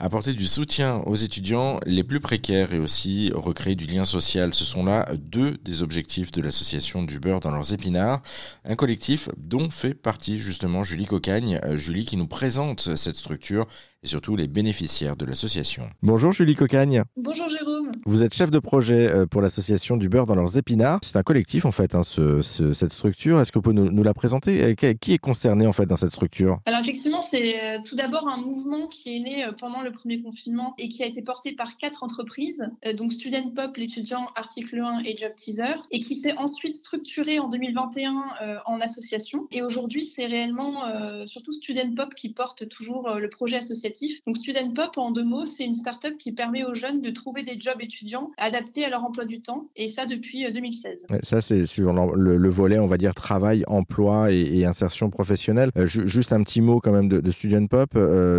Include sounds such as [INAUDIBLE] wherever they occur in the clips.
Apporter du soutien aux étudiants les plus précaires et aussi recréer du lien social, ce sont là deux des objectifs de l'association du beurre dans leurs épinards, un collectif dont fait partie justement Julie Cocagne, euh, Julie qui nous présente cette structure et surtout les bénéficiaires de l'association. Bonjour Julie Cocagne. Bonjour Jérôme. Vous êtes chef de projet euh, pour l'association du beurre dans leurs épinards. C'est un collectif en fait, hein, cette structure. Est-ce que vous pouvez nous, la présenter? Qui est concerné en fait dans cette structure? Alors effectivement, c'est euh, tout d'abord un mouvement qui est né pendant le premier confinement et qui a été porté par quatre entreprises, euh, donc Student Pop, l'étudiant, Article 1 et Job Teaser, et qui s'est ensuite structuré en 2021 euh, en association. Et aujourd'hui, c'est réellement euh, surtout Student Pop qui porte toujours le projet associatif. Donc Student Pop, en deux mots, c'est une start-up qui permet aux jeunes de trouver des jobs étudiants adaptés à leur emploi du temps, et ça depuis 2016. Ça, c'est sur le, volet, on va dire, travail, emploi et, insertion professionnelle. juste un petit mot quand même de, Student Pop,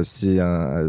c'est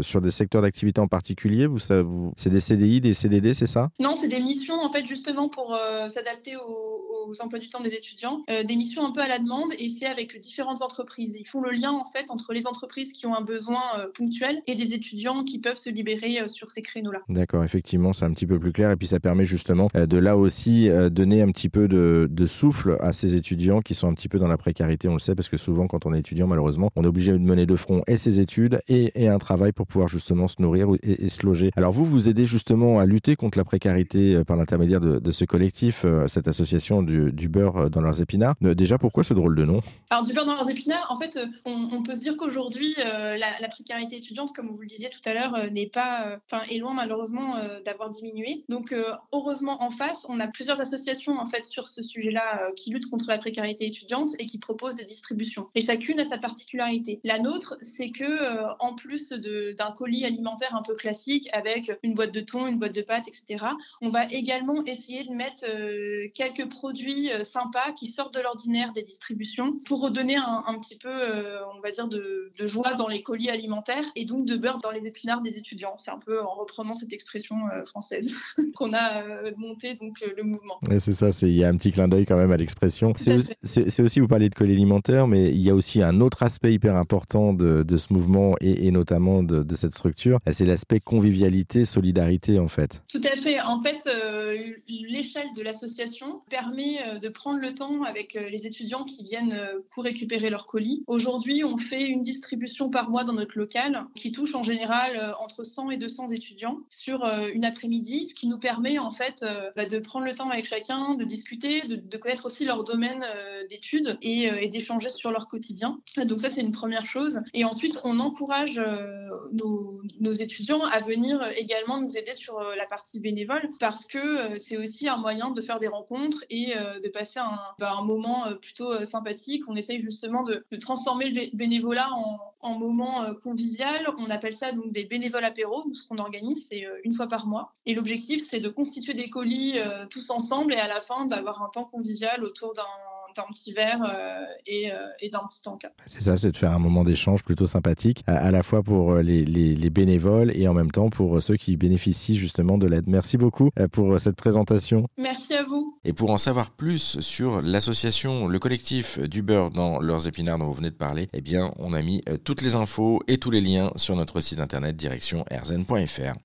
sur des secteurs d'activité en particulier vous, ça, vous, C'est des CDI, des CDD, c'est ça? Non, c'est des missions en fait justement pour euh, s'adapter aux, emplois du temps des étudiants, euh, des missions un peu à la demande et c'est avec différentes entreprises. Ils font le lien en fait entre les entreprises qui ont un besoin euh, ponctuel et des étudiants qui peuvent se libérer sur ces créneaux-là. D'accord, effectivement, c'est un petit peu plus clair et puis ça permet justement de là aussi donner un petit peu de, souffle à ces étudiants qui sont un petit peu dans la précarité, on le sait, parce que souvent quand on est étudiant, malheureusement, on est obligé de mener de front et ses études et, un travail pour pouvoir justement se nourrir et, se loger. Alors vous, vous aidez justement à lutter contre la précarité euh, par l'intermédiaire de, ce collectif, euh, cette association du, beurre euh, dans leurs épinards. Déjà, pourquoi ce drôle de nom? Alors du beurre dans leurs épinards, en fait, on, peut se dire qu'aujourd'hui, la, précarité étudiante, comme vous le disiez tout à l'heure, n'est pas, enfin, est loin malheureusement d'avoir diminué. Donc heureusement, en face, on a plusieurs associations en fait sur ce sujet-là qui luttent contre la précarité étudiante et qui proposent des distributions. Et chacune a sa particularité. La nôtre, c'est que en plus d'un colis alimentaire un peu classique avec une boîte de thon, une boîte de pâtes, etc. On va également essayer de mettre euh, quelques produits euh, sympas qui sortent de l'ordinaire des distributions pour redonner un, petit peu, euh, on va dire, de, joie dans les colis alimentaires et donc de beurre dans les épinards des étudiants. C'est un peu en reprenant cette expression française [LAUGHS] qu'on a monté donc le mouvement. c'est ça, il y a un petit clin d'œil quand même à l'expression. C'est aussi, vous parlez de colis alimentaires, mais il y a aussi un autre aspect hyper important de, ce mouvement et, notamment de, de cette structure c'est l'aspect convivialité, solidarité en fait. Tout à fait. En fait, euh, l'échelle de l'association permet euh, de prendre le temps avec euh, les étudiants qui viennent pour récupérer leur colis. Aujourd'hui, on fait une distribution par mois dans notre local qui touche en général entre 100 et 200 étudiants sur une après-midi, ce qui nous permet en fait bah, de prendre le temps avec chacun, de discuter, de, connaître aussi leur domaine d'études et, d'échanger sur leur quotidien. Donc ça, c'est une première chose. Et ensuite, on encourage nos, étudiants à venir également nous aider sur euh, la partie bénévole parce que euh, c'est aussi un moyen de faire des rencontres et euh, de passer un, bah, un moment plutôt sympathique. On essaye justement de, transformer le bénévolat en, en moment convivial. On appelle ça donc des bénévoles apéros. Ce qu'on organise, c'est une fois par mois. Et l'objectif, c'est de constituer des colis tous ensemble et à la fin d'avoir un temps convivial autour d'un d'un petit verre euh, et, euh, et d'un petit encas. C'est ça, c'est de faire un moment d'échange plutôt sympathique, à, la fois pour euh, les, les, bénévoles et en même temps pour ceux qui bénéficient justement de l'aide. Merci beaucoup pour cette présentation. Merci à vous. Et pour en savoir plus sur l'association, le collectif du beurre dans leurs épinards dont vous venez de parler, eh bien, on a mis toutes les infos et tous les liens sur notre site internet direction rzn.fr.